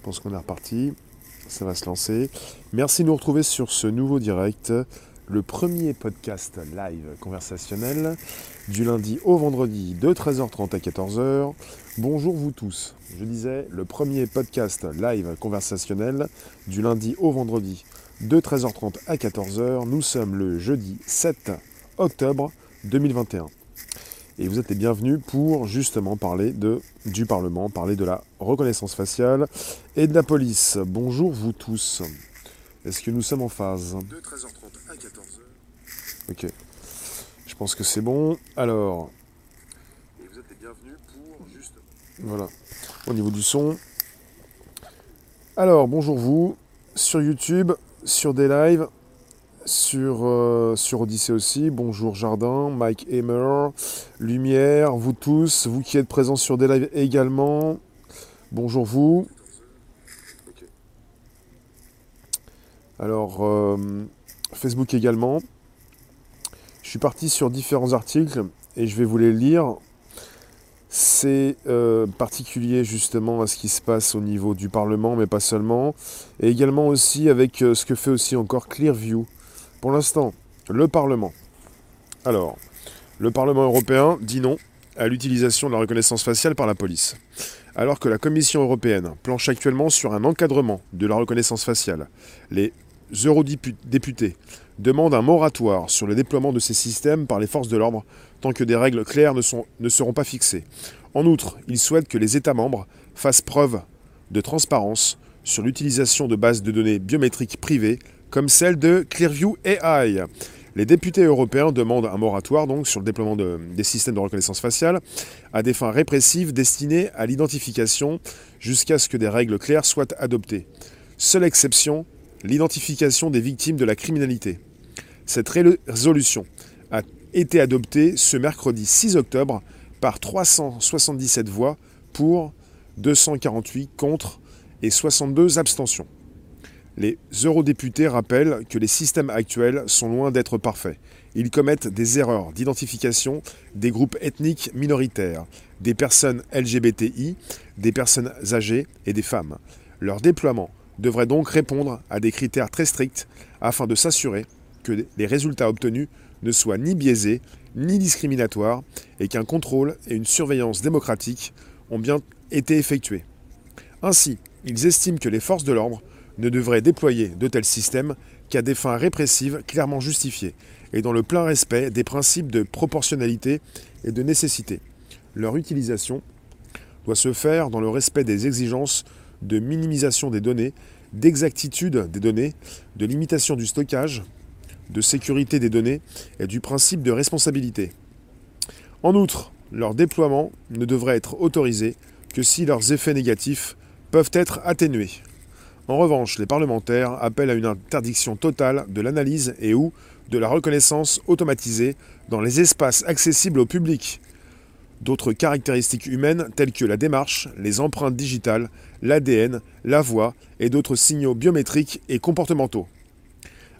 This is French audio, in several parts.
pense qu'on est reparti. Ça va se lancer. Merci de nous retrouver sur ce nouveau direct, le premier podcast live conversationnel du lundi au vendredi de 13h30 à 14h. Bonjour vous tous. Je disais le premier podcast live conversationnel du lundi au vendredi de 13h30 à 14h. Nous sommes le jeudi 7 octobre 2021. Et vous êtes les bienvenus pour justement parler de, du Parlement, parler de la reconnaissance faciale et de la police. Bonjour vous tous. Est-ce que nous sommes en phase? De 13h30 à 14h. Ok. Je pense que c'est bon. Alors, Et vous êtes les bienvenus pour juste. voilà. Au niveau du son. Alors, bonjour vous. Sur YouTube, sur des lives, sur, euh, aussi. Bonjour Jardin, Mike Hammer, Lumière, vous tous, vous qui êtes présents sur des lives également. Bonjour vous. Alors, euh, Facebook également. Je suis parti sur différents articles et je vais vous les lire. C'est euh, particulier justement à ce qui se passe au niveau du Parlement, mais pas seulement. Et également aussi avec euh, ce que fait aussi encore Clearview. Pour l'instant, le Parlement. Alors, le Parlement européen dit non à l'utilisation de la reconnaissance faciale par la police. Alors que la Commission européenne planche actuellement sur un encadrement de la reconnaissance faciale, les eurodéputés demandent un moratoire sur le déploiement de ces systèmes par les forces de l'ordre tant que des règles claires ne, ne seront pas fixées. En outre, ils souhaitent que les États membres fassent preuve de transparence sur l'utilisation de bases de données biométriques privées comme celle de Clearview AI. Les députés européens demandent un moratoire donc sur le déploiement de- des systèmes de reconnaissance faciale à des fins répressives destinées à l'identification jusqu'à ce que des règles claires soient adoptées. Seule exception, l'identification des victimes de la criminalité. Cette ré- résolution a été adoptée ce mercredi 6 octobre par 377 voix pour 248 contre et 62 abstentions. Les eurodéputés rappellent que les systèmes actuels sont loin d'être parfaits. Ils commettent des erreurs d'identification des groupes ethniques minoritaires, des personnes LGBTI, des personnes âgées et des femmes. Leur déploiement devrait donc répondre à des critères très stricts afin de s'assurer que les résultats obtenus ne soient ni biaisés ni discriminatoires et qu'un contrôle et une surveillance démocratique ont bien été effectués. Ainsi, ils estiment que les forces de l'ordre ne devraient déployer de tels systèmes qu'à des fins répressives clairement justifiées et dans le plein respect des principes de proportionnalité et de nécessité. Leur utilisation doit se faire dans le respect des exigences de minimisation des données, d'exactitude des données, de limitation du stockage, de sécurité des données et du principe de responsabilité. En outre, leur déploiement ne devrait être autorisé que si leurs effets négatifs peuvent être atténués. En revanche, les parlementaires appellent à une interdiction totale de l'analyse et ou de la reconnaissance automatisée dans les espaces accessibles au public. D'autres caractéristiques humaines telles que la démarche, les empreintes digitales, l'ADN, la voix et d'autres signaux biométriques et comportementaux.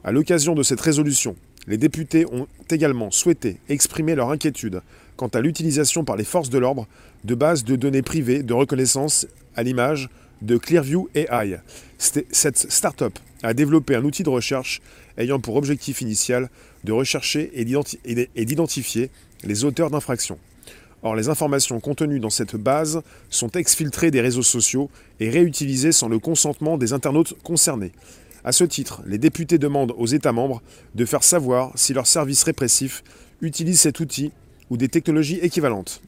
À l'occasion de cette résolution, les députés ont également souhaité exprimer leur inquiétude quant à l'utilisation par les forces de l'ordre de bases de données privées de reconnaissance à l'image de Clearview AI. Cette start-up a développé un outil de recherche ayant pour objectif initial de rechercher et d'identifier les auteurs d'infractions. Or, les informations contenues dans cette base sont exfiltrées des réseaux sociaux et réutilisées sans le consentement des internautes concernés. À ce titre, les députés demandent aux États membres de faire savoir si leurs services répressifs utilisent cet outil ou des technologies équivalentes.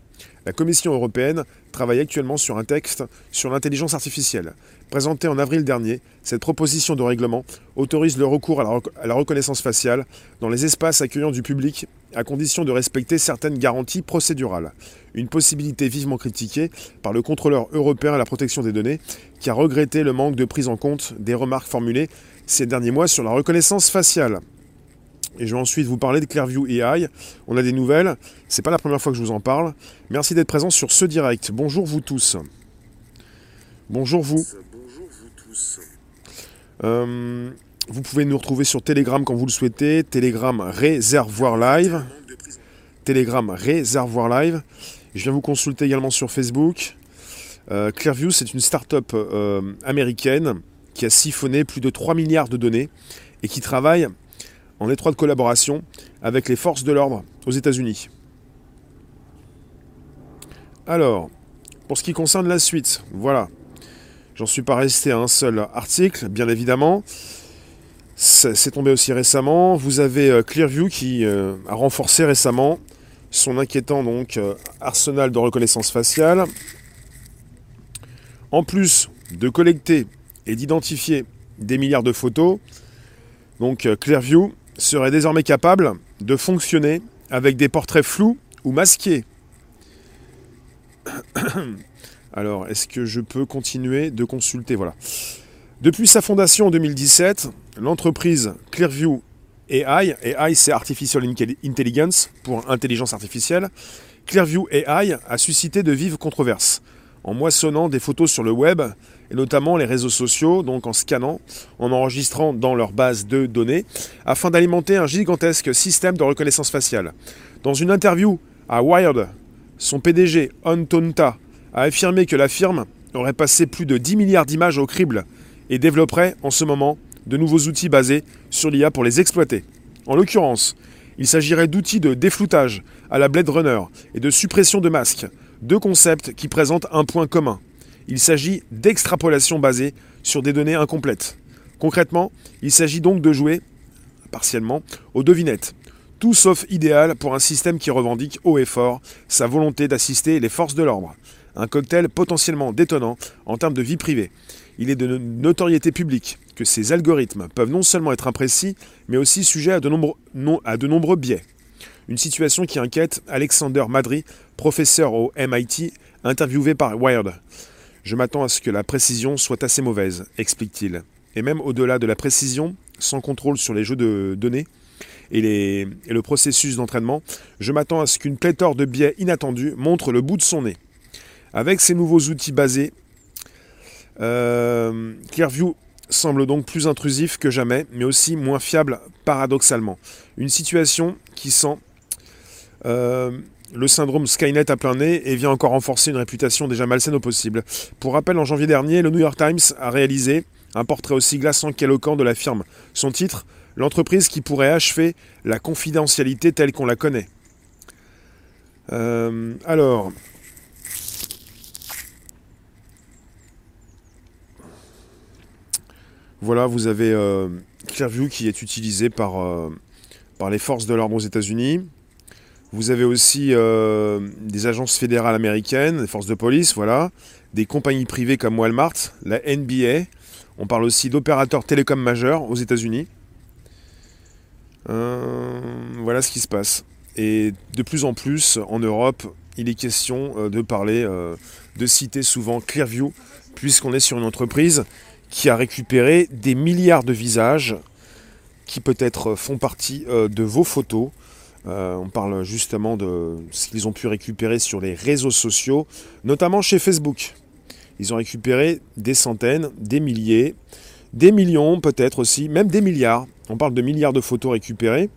La Commission européenne travaille actuellement sur un texte sur l'intelligence artificielle. Présenté en avril dernier, cette proposition de règlement autorise le recours à la, reconnaissance faciale dans les espaces accueillant du public à condition de respecter certaines garanties procédurales. Une possibilité vivement critiquée par le contrôleur européen à la protection des données qui a regretté le manque de prise en compte des remarques formulées ces derniers mois sur la reconnaissance faciale. Et je vais ensuite vous parler de Clearview AI. On a des nouvelles. C'est pas la première fois que je vous en parle. Merci d'être présent sur ce direct. Bonjour vous tous. Bonjour vous. Bonjour vous tous. Vous pouvez nous retrouver sur Telegram quand vous le souhaitez. Telegram Réservoir Live. Telegram Réservoir Live. Je viens vous consulter également sur Facebook. Euh, Clearview, c'est une start-up euh, américaine qui a siphonné plus de 3 milliards de données et qui travaille en étroite collaboration avec les forces de l'ordre aux États-Unis. Alors, pour ce qui concerne la suite, voilà. J'en suis pas resté à un seul article, bien évidemment. C'est tombé aussi récemment. Vous avez euh, Clearview qui a renforcé récemment son inquiétant donc arsenal de reconnaissance faciale en plus de collecter et d'identifier des milliards de photos, donc euh, Clearview serait désormais capable de fonctionner avec des portraits flous ou masqués. Alors, est-ce que je peux continuer de consulter? Voilà. Depuis sa fondation en 2017, l'entreprise Clearview AI, AI c'est Artificial Intelligence pour intelligence artificielle, Clearview AI a suscité de vives controverses en moissonnant des photos sur le web, et notamment les réseaux sociaux, donc en scannant, en enregistrant dans leur base de données, afin d'alimenter un gigantesque système de reconnaissance faciale. Dans une interview à Wired, son PDG, Antonta, a affirmé que la firme aurait passé plus de 10 milliards d'images au crible et développerait en ce moment de nouveaux outils basés sur l'IA pour les exploiter. En l'occurrence, il s'agirait d'outils de défloutage à la Blade Runner et de suppression de masques, deux concepts qui présentent un point commun. Il s'agit d'extrapolation basée sur des données incomplètes. Concrètement, il s'agit donc de jouer, partiellement, aux devinettes. Tout sauf idéal pour un système qui revendique haut et fort sa volonté d'assister les forces de l'ordre. Un cocktail potentiellement détonnant en termes de vie privée. Il est de notoriété publique que ces algorithmes peuvent non seulement être imprécis, mais aussi sujets à de nombreux, à de nombreux biais. Une situation qui inquiète Alexander Madry, professeur au MIT, interviewé par Wired. Je m'attends à ce que la précision soit assez mauvaise, explique-t-il. Et même au-delà de la précision, sans contrôle sur les jeux de données et, le processus d'entraînement, je m'attends à ce qu'une pléthore de biais inattendus montre le bout de son nez. Avec ces nouveaux outils basés, euh, Clearview semble donc plus intrusif que jamais, mais aussi moins fiable paradoxalement. Une situation qui sent euh, le syndrome Skynet à plein nez et vient encore renforcer une réputation déjà malsaine au possible. Pour rappel, en janvier dernier, le New York Times a réalisé un portrait aussi glaçant qu'éloquent de la firme. Son titre L'entreprise qui pourrait achever la confidentialité telle qu'on la connaît. Euh, alors. Voilà, vous avez euh, Clearview qui est utilisé par, par les forces de l'ordre aux États-Unis. Vous avez aussi euh, des agences fédérales américaines, des forces de police, voilà, des compagnies privées comme Walmart, la NBA. On parle aussi d'opérateurs télécoms majeurs aux États-Unis. Euh, voilà ce qui se passe. Et de plus en plus, en Europe, il est question euh, de parler, de citer souvent Clearview, puisqu'on est sur une entreprise qui a récupéré des milliards de visages qui peut-être font partie de vos photos, euh, on parle justement de ce qu'ils ont pu récupérer sur les réseaux sociaux, notamment chez Facebook. Ils ont récupéré des centaines, des milliers, des millions peut-être aussi, même des milliards. On parle de milliards de photos récupérées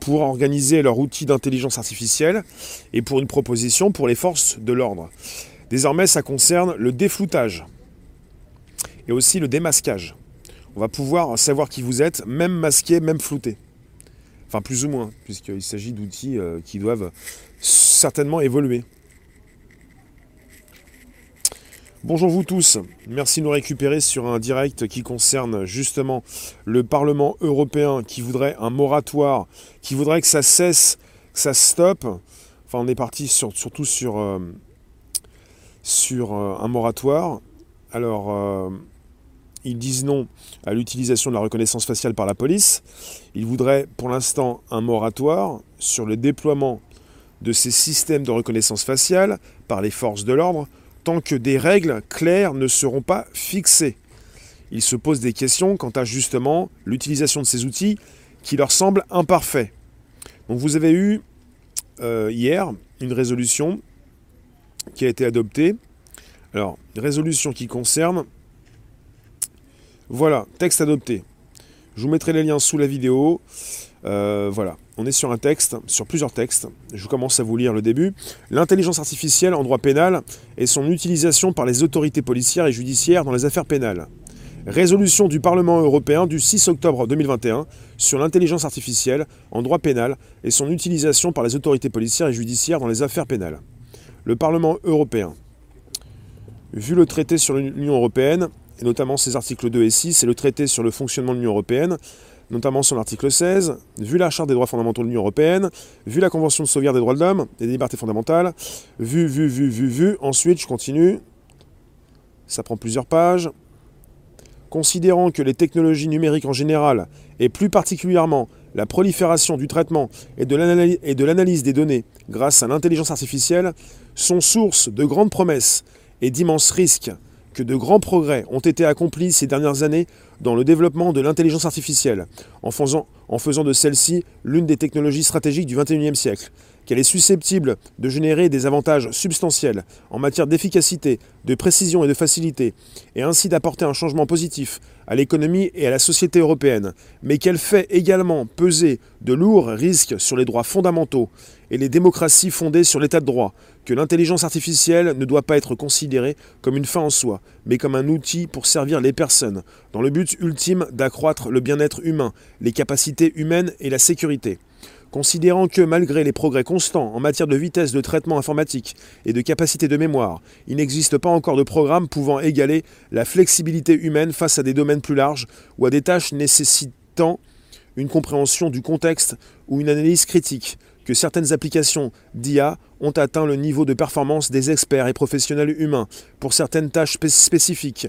pour organiser leur outil d'intelligence artificielle et pour une proposition pour les forces de l'ordre. Désormais, ça concerne le défloutage et aussi le démasquage. On va pouvoir savoir qui vous êtes, même masqué, même flouté. Enfin, plus ou moins, puisqu'il s'agit d'outils euh, qui doivent certainement évoluer. Bonjour vous tous, merci de nous récupérer sur un direct qui concerne justement le Parlement européen qui voudrait un moratoire, qui voudrait que ça cesse, que ça stoppe. Enfin on est parti surtout sur, euh, sur euh, un moratoire. Alors ils disent non à l'utilisation de la reconnaissance faciale par la police. Ils voudraient pour l'instant un moratoire sur le déploiement de ces systèmes de reconnaissance faciale par les forces de l'ordre tant que des règles claires ne seront pas fixées. Ils se posent des questions quant à justement l'utilisation de ces outils qui leur semblent imparfaits. Donc vous avez eu euh, hier une résolution qui a été adoptée. Alors, résolution qui concerne voilà, texte adopté. Je vous mettrai les liens sous la vidéo. Euh, voilà, on est sur un texte, sur plusieurs textes. Je commence à vous lire le début. L'intelligence artificielle en droit pénal et son utilisation par les autorités policières et judiciaires dans les affaires pénales. Résolution du Parlement européen du 6 octobre 2021 sur l'intelligence artificielle en droit pénal et son utilisation par les autorités policières et judiciaires dans les affaires pénales. Le Parlement européen. Vu le traité sur l'Union européenne, et notamment ses articles 2 et 6, et le traité sur le fonctionnement de l'Union européenne, notamment son article 16, vu la Charte des droits fondamentaux de l'Union européenne, vu la Convention de sauvegarde des droits de l'homme et des libertés fondamentales, vu, vu, vu, vu, vu, ensuite je continue, ça prend plusieurs pages, considérant que les technologies numériques en général, et plus particulièrement la prolifération du traitement et de l'analyse des données grâce à l'intelligence artificielle, sont source de grandes promesses et d'immenses risques, de grands progrès ont été accomplis ces dernières années dans le développement de l'intelligence artificielle, en faisant, en faisant de celle-ci l'une des technologies stratégiques du XXIe siècle, qu'elle est susceptible de générer des avantages substantiels en matière d'efficacité, de précision et de facilité, et ainsi d'apporter un changement positif à l'économie et à la société européenne, mais qu'elle fait également peser de lourds risques sur les droits fondamentaux et les démocraties fondées sur l'état de droit, que l'intelligence artificielle ne doit pas être considérée comme une fin en soi, mais comme un outil pour servir les personnes, dans le but ultime d'accroître le bien-être humain, les capacités humaines et la sécurité. Considérant que malgré les progrès constants en matière de vitesse de traitement informatique et de capacité de mémoire, il n'existe pas encore de programme pouvant égaler la flexibilité humaine face à des domaines plus larges ou à des tâches nécessitant une compréhension du contexte ou une analyse critique, que certaines applications d'IA ont atteint le niveau de performance des experts et professionnels humains pour certaines tâches spécifiques,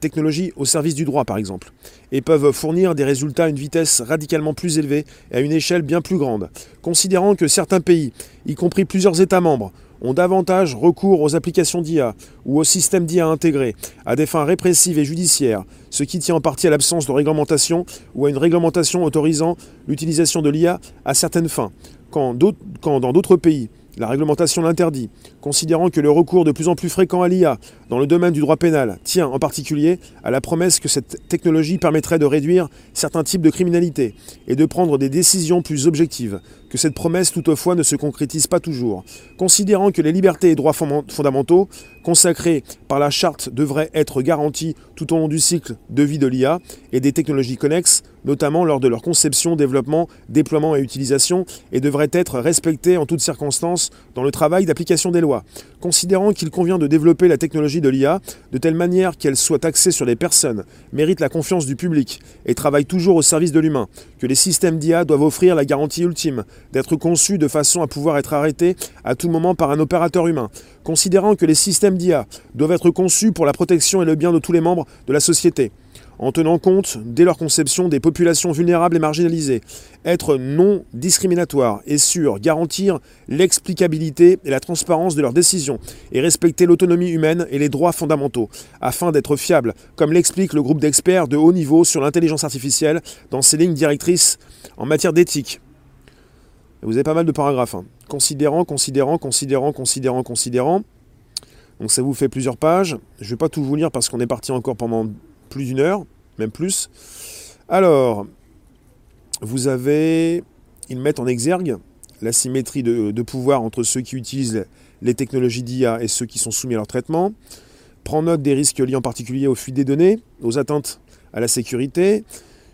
technologies au service du droit par exemple, et peuvent fournir des résultats à une vitesse radicalement plus élevée et à une échelle bien plus grande. Considérant que certains pays, y compris plusieurs États membres, ont davantage recours aux applications d'IA ou aux systèmes d'IA intégrés à des fins répressives et judiciaires, ce qui tient en partie à l'absence de réglementation ou à une réglementation autorisant l'utilisation de l'IA à certaines fins, quand, dans d'autres pays, la réglementation l'interdit, considérant que le recours de plus en plus fréquent à l'IA dans le domaine du droit pénal tient en particulier à la promesse que cette technologie permettrait de réduire certains types de criminalité et de prendre des décisions plus objectives, que cette promesse toutefois ne se concrétise pas toujours, considérant que les libertés et droits fondamentaux consacrés par la charte devraient être garantis tout au long du cycle de vie de l'IA et des technologies connexes, notamment lors de leur conception, développement, déploiement et utilisation, et devraient être respectés en toutes circonstances dans le travail d'application des lois, considérant qu'il convient de développer la technologie de l'IA de telle manière qu'elle soit axée sur les personnes, mérite la confiance du public et travaille toujours au service de l'humain, que les systèmes d'IA doivent offrir la garantie ultime d'être conçus de façon à pouvoir être arrêtés à tout moment par un opérateur humain, considérant que les systèmes d'IA doivent être conçus pour la protection et le bien de tous les membres de la société en tenant compte, dès leur conception, des populations vulnérables et marginalisées, être non discriminatoire et sûr, garantir l'explicabilité et la transparence de leurs décisions, et respecter l'autonomie humaine et les droits fondamentaux, afin d'être fiable, comme l'explique le groupe d'experts de haut niveau sur l'intelligence artificielle dans ses lignes directrices en matière d'éthique. Vous avez pas mal de paragraphes. Hein. Considérant, considérant, considérant, considérant, considérant. Donc ça vous fait plusieurs pages. Je ne vais pas tout vous lire parce qu'on est parti encore pendant plus d'une heure, même plus. Alors, vous avez, ils mettent en exergue la symétrie de, pouvoir entre ceux qui utilisent les technologies d'IA et ceux qui sont soumis à leur traitement. Prend note des risques liés en particulier aux fuites des données, aux atteintes à la sécurité.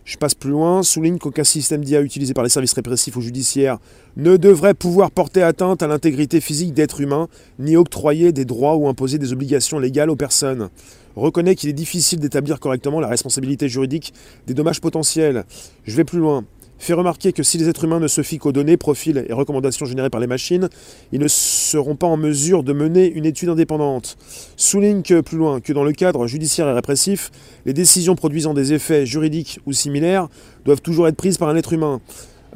Je passe plus loin, souligne qu'aucun système d'IA utilisé par les services répressifs ou judiciaires ne devrait pouvoir porter atteinte à l'intégrité physique d'êtres humains, ni octroyer des droits ou imposer des obligations légales aux personnes reconnaît qu'il est difficile d'établir correctement la responsabilité juridique des dommages potentiels. Je vais plus loin. Fait remarquer que si les êtres humains ne se fient qu'aux données, profils et recommandations générées par les machines, ils ne seront pas en mesure de mener une étude indépendante. Souligne que, plus loin, que dans le cadre judiciaire et répressif, les décisions produisant des effets juridiques ou similaires doivent toujours être prises par un être humain.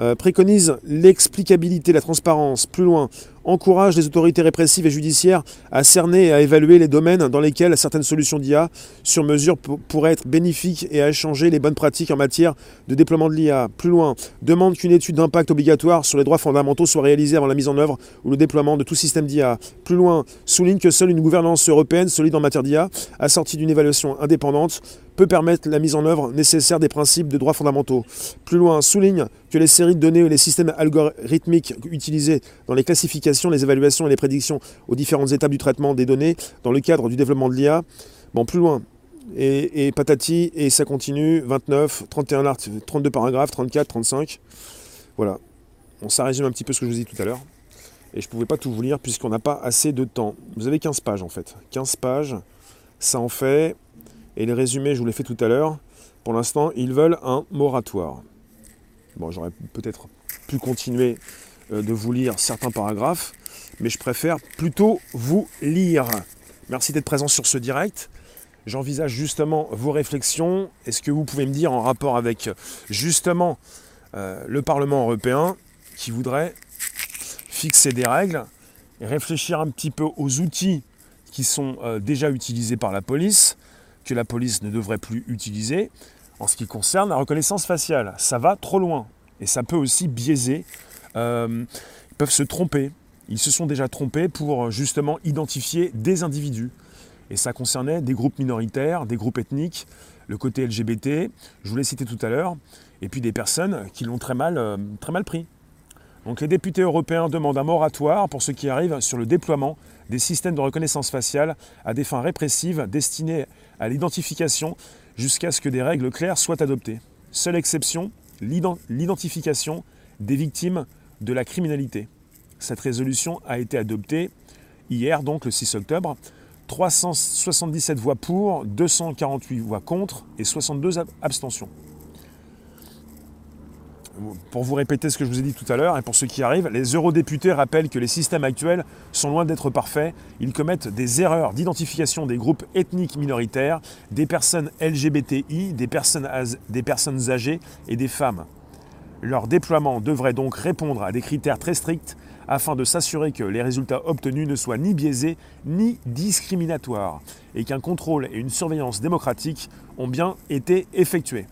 Euh, préconise l'explicabilité, la transparence. Plus loin, encourage les autorités répressives et judiciaires à cerner et à évaluer les domaines dans lesquels certaines solutions d'IA sur mesure pourraient être bénéfiques et à échanger les bonnes pratiques en matière de déploiement de l'IA. Plus loin, demande qu'une étude d'impact obligatoire sur les droits fondamentaux soit réalisée avant la mise en œuvre ou le déploiement de tout système d'IA. Plus loin, souligne que seule une gouvernance européenne solide en matière d'IA, assortie d'une évaluation indépendante, peut permettre la mise en œuvre nécessaire des principes de droits fondamentaux. Plus loin, souligne que les séries de données ou les systèmes algorithmiques utilisés dans les classifications, les évaluations et les prédictions aux différentes étapes du traitement des données dans le cadre du développement de l'IA, bon, plus loin, et, patati, et ça continue, 29, 31 articles, 32 paragraphes, 34, 35. Voilà. Bon, ça résume un petit peu ce que je vous ai dit tout à l'heure. Et je ne pouvais pas tout vous lire puisqu'on n'a pas assez de temps. Vous avez 15 pages en fait. 15 pages, ça en fait. Et les résumés, je vous l'ai fait tout à l'heure. Pour l'instant, ils veulent un moratoire. Bon, j'aurais peut-être pu continuer euh, de vous lire certains paragraphes, mais je préfère plutôt vous lire. Merci d'être présent sur ce direct. J'envisage justement vos réflexions. Est-ce que vous pouvez me dire en rapport avec justement euh, le Parlement européen qui voudrait fixer des règles et réfléchir un petit peu aux outils qui sont euh, déjà utilisés par la police, que la police ne devrait plus utiliser, en ce qui concerne la reconnaissance faciale. Ça va trop loin et ça peut aussi biaiser. Euh, ils peuvent se tromper. Ils se sont déjà trompés pour justement identifier des individus. Et ça concernait des groupes minoritaires, des groupes ethniques, le côté LGBT, je vous l'ai cité tout à l'heure, et puis des personnes qui l'ont très mal, euh, très mal pris. Donc les députés européens demandent un moratoire pour ce qui arrive sur le déploiement des systèmes de reconnaissance faciale à des fins répressives destinées à l'identification jusqu'à ce que des règles claires soient adoptées. Seule exception, l'identification des victimes de la criminalité. Cette résolution a été adoptée hier, donc le 6 octobre, 377 voix pour, 248 voix contre et 62 abstentions. Pour vous répéter ce que je vous ai dit tout à l'heure, et pour ceux qui arrivent, les eurodéputés rappellent que les systèmes actuels sont loin d'être parfaits. Ils commettent des erreurs d'identification des groupes ethniques minoritaires, des personnes LGBTI, des personnes, âgées et des femmes. Leur déploiement devrait donc répondre à des critères très stricts afin de s'assurer que les résultats obtenus ne soient ni biaisés ni discriminatoires et qu'un contrôle et une surveillance démocratique ont bien été effectués.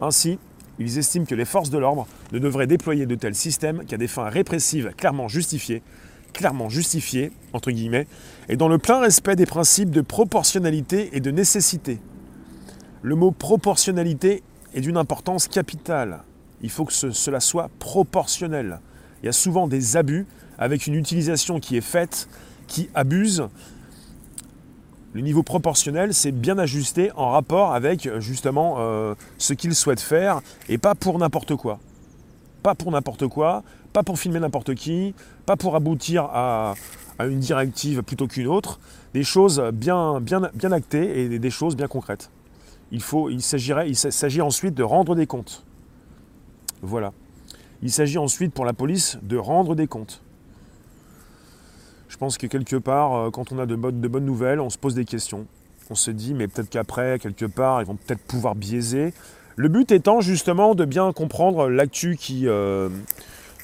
Ainsi, ils estiment que les forces de l'ordre ne devraient déployer de tels systèmes qu'à des fins répressives clairement justifiées, clairement justifiées, entre guillemets, et dans le plein respect des principes de proportionnalité et de nécessité. Le mot proportionnalité est d'une importance capitale. Il faut que cela soit proportionnel il y a souvent des abus avec une utilisation qui est faite, qui abuse. Le niveau proportionnel, c'est bien ajusté en rapport avec justement euh, ce qu'il souhaite faire et pas pour n'importe quoi. Pas pour n'importe quoi, pas pour filmer n'importe qui, pas pour aboutir à, une directive plutôt qu'une autre. Des choses bien, actées et des choses bien concrètes. Il, il s'agit ensuite de rendre des comptes. Voilà. Il s'agit ensuite pour la police de rendre des comptes. Je pense que quelque part, euh, quand on a de bonnes, nouvelles, on se pose des questions. On se dit, mais peut-être qu'après, quelque part, ils vont peut-être pouvoir biaiser. Le but étant justement de bien comprendre l'actu euh,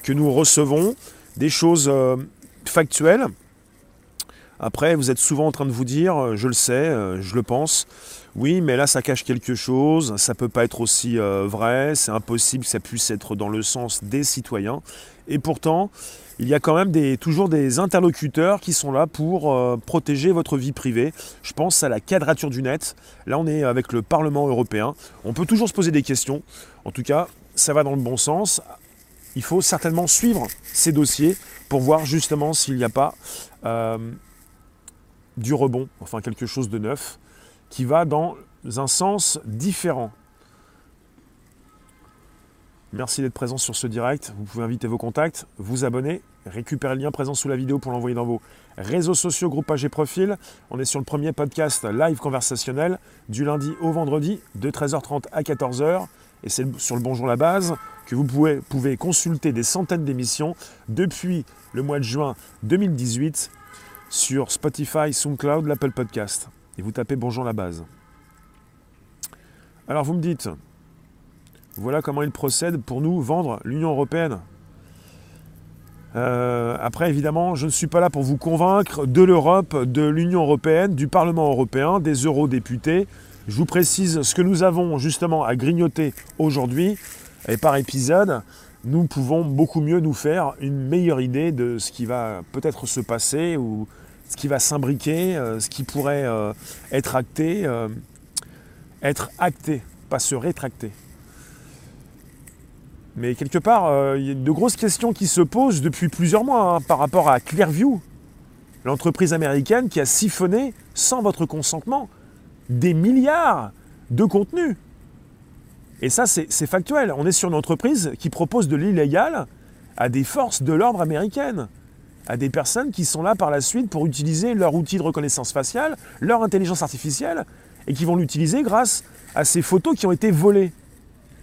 que nous recevons, des choses euh, factuelles. Après, vous êtes souvent en train de vous dire, je le sais, je le pense, oui, mais là, ça cache quelque chose, ça ne peut pas être aussi vrai, c'est impossible que ça puisse être dans le sens des citoyens. Et pourtant, il y a quand même toujours des interlocuteurs qui sont là pour euh, protéger votre vie privée. Je pense à la quadrature du net. Là, on est avec le Parlement européen. On peut toujours se poser des questions. En tout cas, ça va dans le bon sens. Il faut certainement suivre ces dossiers pour voir justement s'il n'y a pas euh, du rebond, enfin quelque chose de neuf qui va dans un sens différent. Merci d'être présent sur ce direct. Vous pouvez inviter vos contacts, vous abonner, récupérer le lien présent sous la vidéo pour l'envoyer dans vos réseaux sociaux, groupe et profil. On est sur le premier podcast live conversationnel du lundi au vendredi de 13h30 à 14h. Et c'est sur le Bonjour la base que vous pouvez, pouvez consulter des centaines d'émissions depuis le mois de juin 2018 sur Spotify, SoundCloud, l'Apple Podcast et vous tapez Bonjour la base. Alors vous me dites, voilà comment il procède pour nous vendre l'Union européenne. Euh, après, évidemment, je ne suis pas là pour vous convaincre de l'Europe, de l'Union européenne, du Parlement européen, des eurodéputés. Je vous précise ce que nous avons justement à grignoter aujourd'hui. Et par épisode, nous pouvons beaucoup mieux nous faire une meilleure idée de ce qui va peut-être se passer ou ce qui va s'imbriquer, euh, ce qui pourrait euh, être acté. Être acté, pas se rétracter. Mais quelque part, euh, il y a de grosses questions qui se posent depuis plusieurs mois hein, par rapport à Clearview, l'entreprise américaine qui a siphonné, sans votre consentement, des milliards de contenus. Et ça, c'est factuel. On est sur une entreprise qui propose de l'illégal à des forces de l'ordre américaines, à des personnes qui sont là par la suite pour utiliser leur outil de reconnaissance faciale, leur intelligence artificielle, et qui vont l'utiliser grâce à ces photos qui ont été volées.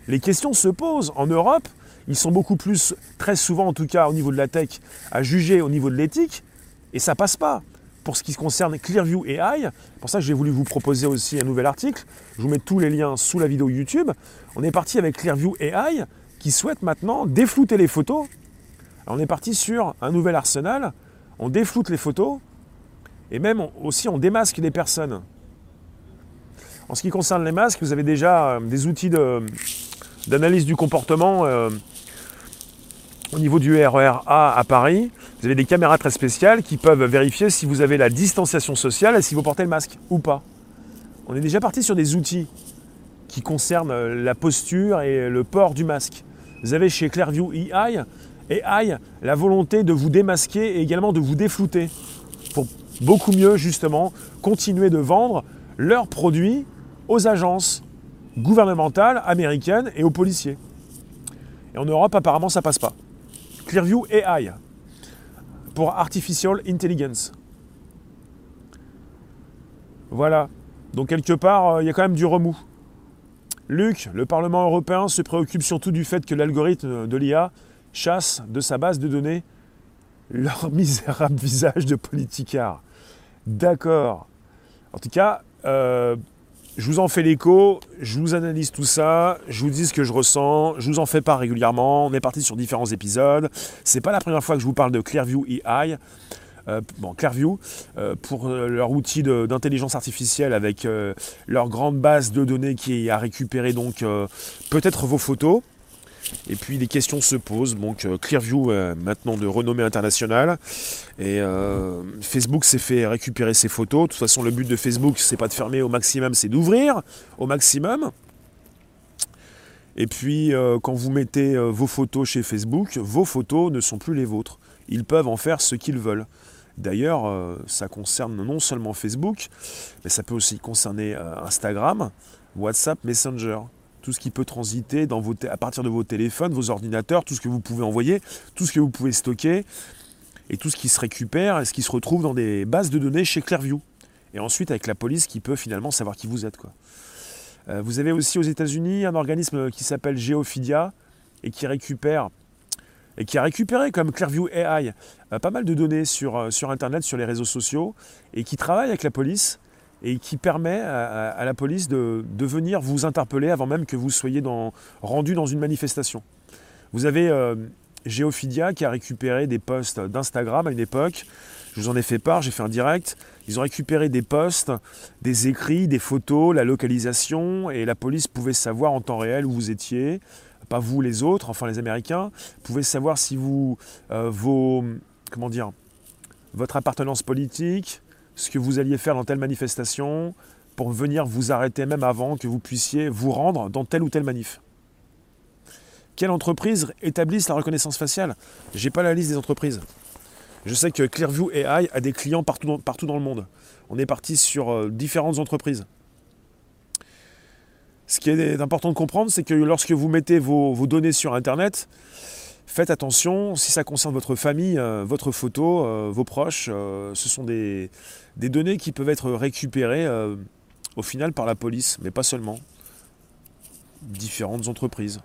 Les questions se posent. En Europe, ils sont beaucoup plus, très souvent en tout cas au niveau de la tech, à juger au niveau de l'éthique, et ça passe pas. Pour ce qui concerne Clearview AI, pour ça que j'ai voulu vous proposer aussi un nouvel article, je vous mets tous les liens sous la vidéo YouTube. On est parti avec Clearview AI qui souhaite maintenant déflouter les photos. on est parti sur un nouvel arsenal, on défloute les photos et même aussi on démasque les personnes. En ce qui concerne les masques, vous avez déjà euh, des outils d'analyse du comportement euh, au niveau du RER A à Paris. Vous avez des caméras très spéciales qui peuvent vérifier si vous avez la distanciation sociale et si vous portez le masque ou pas. On est déjà parti sur des outils qui concernent euh, la posture et le port du masque. Vous avez chez Clearview AI, AI la volonté de vous démasquer et également de vous déflouter pour beaucoup mieux justement continuer de vendre leurs produits aux agences gouvernementales américaines et aux policiers. Et en Europe, apparemment, ça passe pas. Clearview AI pour Artificial Intelligence. Voilà. Donc quelque part, euh, il y a quand même du remous. Luc, le Parlement européen se préoccupe surtout du fait que l'algorithme de l'IA chasse de sa base de données leur misérable visage de politicard. D'accord. En tout cas, euh, je vous en fais l'écho, je vous analyse tout ça, je vous dis ce que je ressens, je vous en fais pas régulièrement. On est parti sur différents épisodes. C'est pas la première fois que je vous parle de Clearview AI. Euh, bon, Clearview, euh, pour euh, leur outil d'intelligence artificielle avec leur grande base de données qui a récupéré donc peut-être vos photos, et puis les questions se posent. Donc euh, Clearview maintenant de renommée internationale. Et euh, Facebook s'est fait récupérer ses photos. De toute façon, le but de Facebook, c'est pas de fermer au maximum, c'est d'ouvrir au maximum. Et puis, euh, quand vous mettez vos photos chez Facebook, vos photos ne sont plus les vôtres. Ils peuvent en faire ce qu'ils veulent. D'ailleurs, ça concerne non seulement Facebook, mais ça peut aussi concerner Instagram, WhatsApp, Messenger tout ce qui peut transiter à partir de vos téléphones, vos ordinateurs, tout ce que vous pouvez envoyer, tout ce que vous pouvez stocker, et tout ce qui se récupère et ce qui se retrouve dans des bases de données chez Clearview. Et ensuite avec la police qui peut finalement savoir qui vous êtes. Quoi. Euh, vous avez aussi aux États-Unis un organisme qui s'appelle Geophidia et qui récupère et qui a récupéré comme Clearview AI euh, pas mal de données sur, euh, sur Internet, sur les réseaux sociaux, et qui travaille avec la police et qui permet à, la police de, venir vous interpeller avant même que vous soyez rendu dans une manifestation. Vous avez euh, Geophidia qui a récupéré des posts d'Instagram à une époque. Je vous en ai fait part, j'ai fait un direct. Ils ont récupéré des posts, des écrits, des photos, la localisation, et la police pouvait savoir en temps réel où vous étiez. Pas vous les autres, enfin les Américains, pouvait savoir si vous, euh, vos, comment dire, votre appartenance politique, ce que vous alliez faire dans telle manifestation pour venir vous arrêter même avant que vous puissiez vous rendre dans telle ou telle manif. Quelle entreprise établissent la reconnaissance faciale? J'ai pas la liste des entreprises. Je sais que Clearview AI a des clients partout dans, partout dans le monde. On est parti sur euh, différentes entreprises. Ce qui est important de comprendre, c'est que lorsque vous mettez vos données sur Internet, Faites attention, si ça concerne votre famille, euh, votre photo, euh, vos proches, euh, ce sont des, données qui peuvent être récupérées au final par la police, mais pas seulement. Différentes entreprises.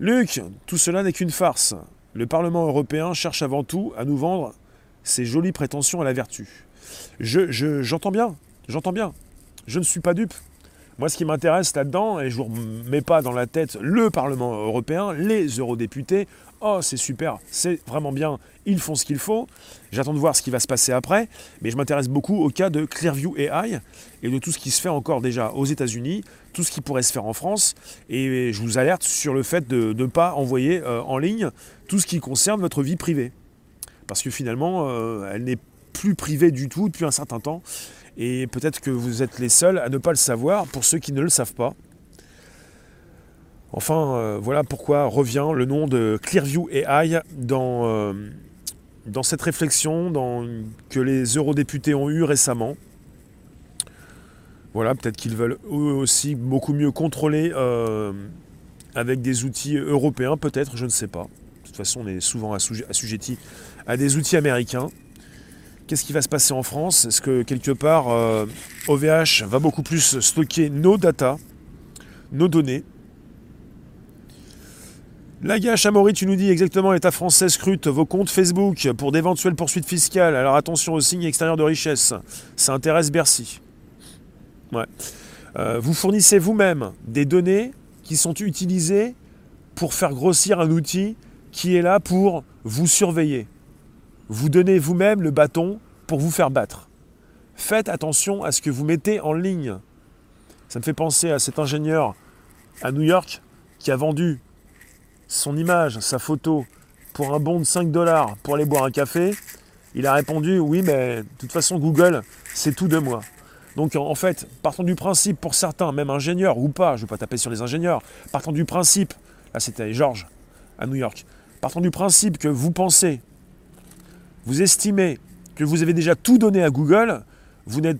Luc, tout cela n'est qu'une farce. Le Parlement européen cherche avant tout à nous vendre ses jolies prétentions à la vertu. Je, j'entends bien, j'entends bien. Je ne suis pas dupe. Moi, ce qui m'intéresse là-dedans, et je ne vous mets pas dans la tête le Parlement européen, les eurodéputés, oh c'est super, c'est vraiment bien, ils font ce qu'il faut, j'attends de voir ce qui va se passer après, mais je m'intéresse beaucoup au cas de Clearview AI et de tout ce qui se fait encore déjà aux États-Unis, tout ce qui pourrait se faire en France, et je vous alerte sur le fait de ne pas envoyer euh, en ligne tout ce qui concerne votre vie privée. Parce que finalement, euh, elle n'est plus privée du tout depuis un certain temps, Et peut-être que vous êtes les seuls à ne pas le savoir, pour ceux qui ne le savent pas. Enfin, euh, voilà pourquoi revient le nom de Clearview AI dans, euh, dans cette réflexion que les eurodéputés ont eue récemment. Voilà, peut-être qu'ils veulent eux aussi beaucoup mieux contrôler euh, avec des outils européens, peut-être, je ne sais pas. De toute façon, on est souvent assujetti à des outils américains. Qu'est-ce qui va se passer en France? Est-ce que quelque part, OVH va beaucoup plus stocker nos data, nos données? La gâche Amaury, tu nous dis exactement, l'État français scrute vos comptes Facebook pour d'éventuelles poursuites fiscales. Alors attention aux signes extérieurs de richesse. Ça intéresse Bercy. Ouais. Euh, vous fournissez vous-même des données qui sont utilisées pour faire grossir un outil qui est là pour vous surveiller. Vous donnez vous-même le bâton pour vous faire battre. Faites attention à ce que vous mettez en ligne. Ça me fait penser à cet ingénieur à New York qui a vendu son image, sa photo, pour un bon de 5 dollars pour aller boire un café, il a répondu oui, mais de toute façon, Google, c'est tout de moi. Donc en fait, partant du principe pour certains, même ingénieurs ou pas, je ne vais pas taper sur les ingénieurs, partant du principe, là c'était George à New York, partant du principe que vous pensez, vous estimez que vous avez déjà tout donné à Google, vous n'êtes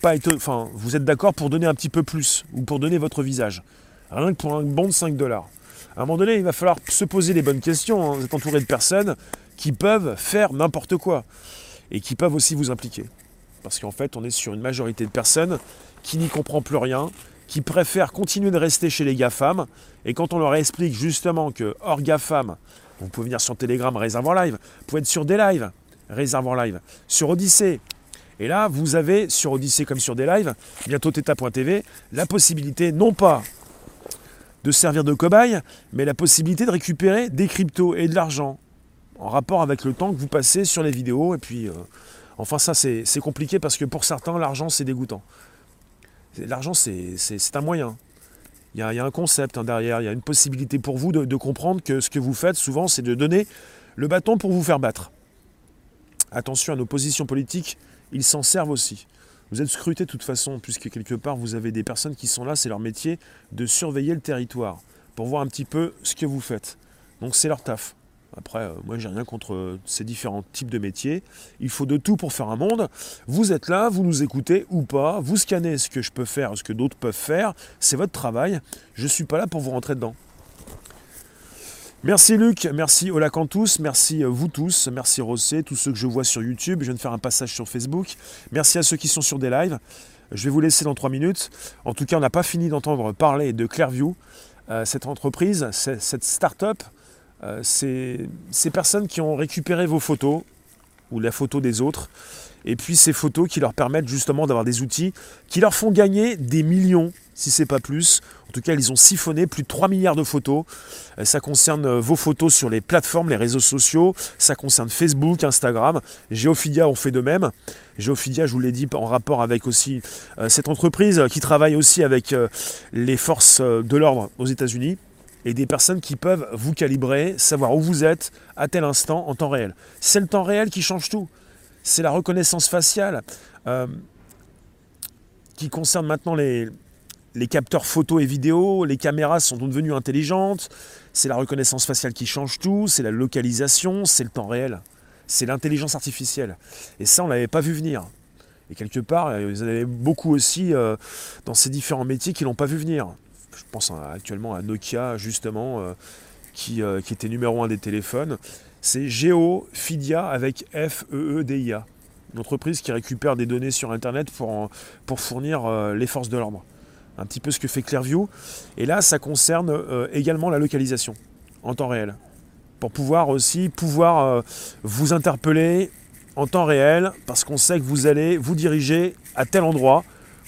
pas enfin, vous êtes d'accord pour donner un petit peu plus ou pour donner votre visage. Rien que pour un bon de 5 dollars. À un moment donné, il va falloir se poser les bonnes questions. Hein. Vous êtes entouré de personnes qui peuvent faire n'importe quoi et qui peuvent aussi vous impliquer. Parce qu'en fait, on est sur une majorité de personnes qui n'y comprend plus rien, qui préfèrent continuer de rester chez les GAFAM. Et quand on leur explique justement que hors GAFAM, vous pouvez venir sur Telegram, Réservoir Live, vous pouvez être sur des lives, Réservoir Live, sur Odyssée. Et là, vous avez sur Odyssée comme sur des lives, bientôt Theta.tv, la possibilité non pas de servir de cobaye, mais la possibilité de récupérer des cryptos et de l'argent en rapport avec le temps que vous passez sur les vidéos. Et puis, euh, enfin, ça, c'est compliqué parce que pour certains, l'argent, c'est dégoûtant. L'argent, c'est un moyen. Il y, a, un concept hein, derrière, il y a une possibilité pour vous de, de comprendre que ce que vous faites souvent, c'est de donner le bâton pour vous faire battre. Attention à nos positions politiques, ils s'en servent aussi. Vous êtes scruté de toute façon, puisque quelque part vous avez des personnes qui sont là, c'est leur métier de surveiller le territoire, pour voir un petit peu ce que vous faites. Donc c'est leur taf. Après, euh, moi j'ai rien contre euh, ces différents types de métiers. Il faut de tout pour faire un monde. Vous êtes là, vous nous écoutez ou pas, vous scannez ce que je peux faire, ce que d'autres peuvent faire. C'est votre travail. Je ne suis pas là pour vous rentrer dedans. Merci Luc, merci Olacantus, merci euh, vous tous, merci Rossé, tous ceux que je vois sur YouTube. Je viens de faire un passage sur Facebook. Merci à ceux qui sont sur des lives. Je vais vous laisser dans trois minutes. En tout cas, on n'a pas fini d'entendre parler de Clearview. Euh, cette entreprise, cette start-up, euh, ces personnes qui ont récupéré vos photos ou la photo des autres. Et puis ces photos qui leur permettent justement d'avoir des outils qui leur font gagner des millions si c'est pas plus. En tout cas, ils ont siphonné plus de 3 milliards de photos. Euh, ça concerne euh, vos photos sur les plateformes, les réseaux sociaux. Ça concerne Facebook, Instagram. Geophidia ont fait de même. Geophidia, je vous l'ai dit, en rapport avec aussi euh, cette entreprise qui travaille aussi avec les forces de l'ordre aux États-Unis et des personnes qui peuvent vous calibrer, savoir où vous êtes à tel instant en temps réel. C'est le temps réel qui change tout. C'est la reconnaissance faciale qui concerne maintenant les, capteurs photo et vidéo, les caméras sont devenues intelligentes, c'est la reconnaissance faciale qui change tout, c'est la localisation, c'est le temps réel, c'est l'intelligence artificielle. Et ça, on ne l'avait pas vu venir. Et quelque part, euh, vous en avez beaucoup aussi euh, dans ces différents métiers qui ne l'ont pas vu venir. Je pense actuellement à Nokia, justement, euh, qui, qui, était numéro un des téléphones. C'est GeoFidia avec F-E-E-D-I-A. Une entreprise qui récupère des données sur Internet pour, fournir les forces de l'ordre un petit peu ce que fait Clearview. Et là, ça concerne euh, également la localisation en temps réel. Pour pouvoir aussi euh, vous interpeller en temps réel, parce qu'on sait que vous allez vous diriger à tel endroit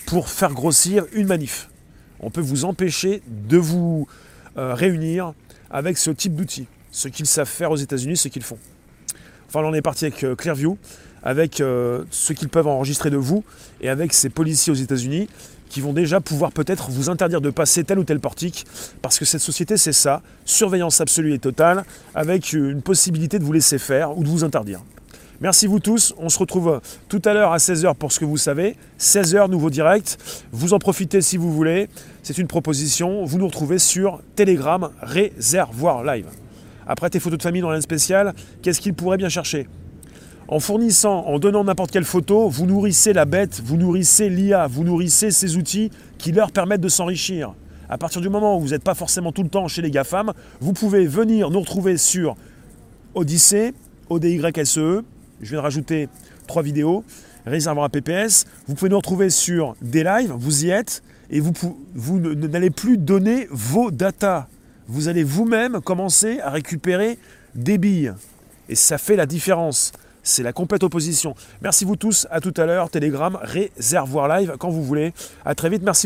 pour faire grossir une manif. On peut vous empêcher de vous euh, réunir avec ce type d'outils. Ce qu'ils savent faire aux États-Unis, ce qu'ils font. Enfin, là, on est parti avec Clearview, avec ce qu'ils peuvent enregistrer de vous, et avec ces policiers aux États-Unis qui vont déjà pouvoir peut-être vous interdire de passer tel ou tel portique, parce que cette société, c'est ça, surveillance absolue et totale, avec une possibilité de vous laisser faire ou de vous interdire. Merci vous tous. On se retrouve tout à l'heure à 16h pour ce que vous savez. 16h, nouveau direct. Vous en profitez si vous voulez. C'est une proposition. Vous nous retrouvez sur Telegram Réservoir Live. Après tes photos de famille dans l'âne spécial, qu'est-ce qu'il pourrait bien chercher? En fournissant, en donnant n'importe quelle photo, vous nourrissez la bête, vous nourrissez l'IA, vous nourrissez ces outils qui leur permettent de s'enrichir. À partir du moment où vous n'êtes pas forcément tout le temps chez les GAFAM, vous pouvez venir nous retrouver sur Odyssée, ODYSE. Je viens de rajouter trois vidéos. Réservoir PPS. Vous pouvez nous retrouver sur des lives, vous y êtes, et vous, vous n'allez plus donner vos datas. Vous allez vous-même commencer à récupérer des billes. Et ça fait la différence. C'est la complète opposition. Merci vous tous, à tout à l'heure. Telegram, réservoir live quand vous voulez. À très vite, merci.